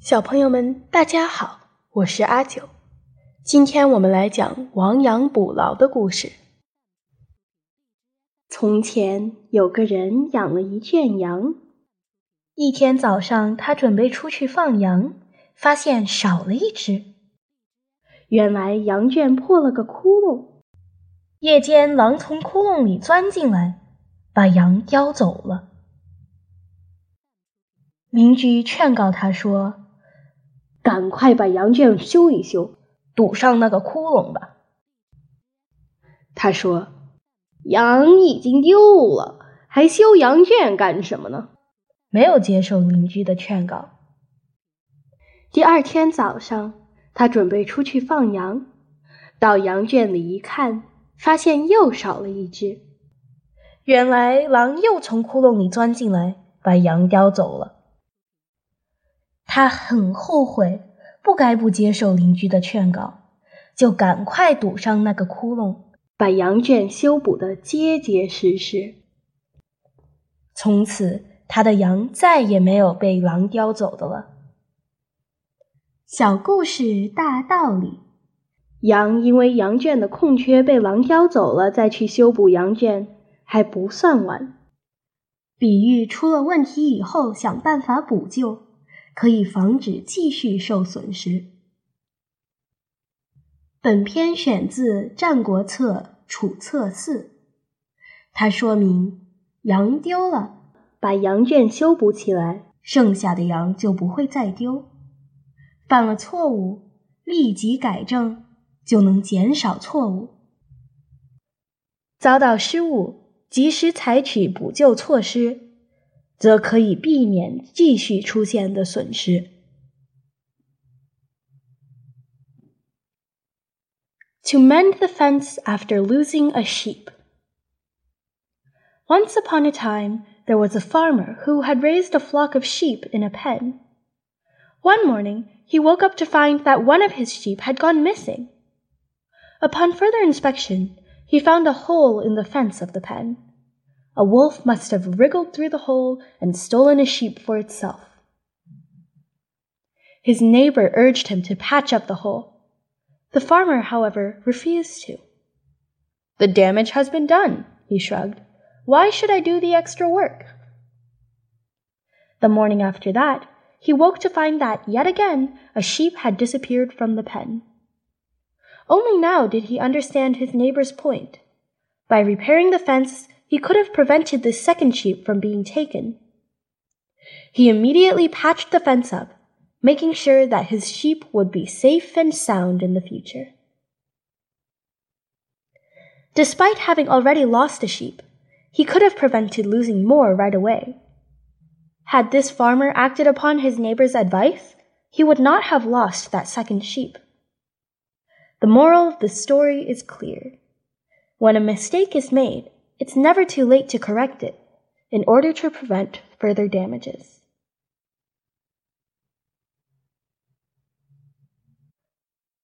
小朋友们，大家好，我是阿九。今天我们来讲亡羊补牢的故事。从前有个人养了一圈羊，一天早上，他准备出去放羊，发现少了一只。原来羊圈破了个窟窿，夜间狼从窟窿里钻进来，把羊叼走了。邻居劝告他说：“赶快把羊圈修一修，堵上那个窟窿吧。”他说：“羊已经丢了，还修羊圈干什么呢？”没有接受邻居的劝告。第二天早上，他准备出去放羊，到羊圈里一看，发现又少了一只。原来狼又从窟窿里钻进来，把羊叼走了。他很后悔，不该不接受邻居的劝告，就赶快堵上那个窟窿，把羊圈修补得结结实实。从此，他的羊再也没有被狼叼走的了。小故事大道理：羊因为羊圈的空缺被狼叼走了，再去修补羊圈还不算晚。比喻出了问题以后，想办法补救。可以防止继续受损失。本篇选自《战国策·楚策四》，它说明羊丢了，把羊圈修补起来，剩下的羊就不会再丢。犯了错误，立即改正，就能减少错误。遭到失误，及时采取补救措施。则可以避免继续出现的损失。To mend the fence after losing a sheep. Once upon a time, there was a farmer who had raised a flock of sheep in a pen. One morning, he woke up to find that one of his sheep had gone missing. Upon further inspection, he found a hole in the fence of the pen. a wolf must have wriggled through the hole and stolen a sheep for itself. His neighbor urged him to patch up the hole. The farmer, however, refused to. The damage has been done, he shrugged. Why should I do the extra work? The morning after that, he woke to find that, yet again, a sheep had disappeared from the pen. Only now did he understand his neighbor's point. By repairing the fence, he could have prevented the second sheep from being taken. He immediately patched the fence up, making sure that his sheep would be safe and sound in the future. Despite having already lost a sheep, he could have prevented losing more right away. Had this farmer acted upon his neighbor's advice, he would not have lost that second sheep. The moral of the story is clear. When a mistake is made, it's never too late to correct it in order to prevent further damages.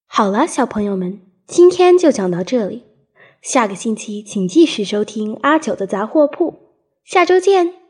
好了，小朋友们，今天就讲到这里。下个星期请继续收听阿九的杂货铺，下周见。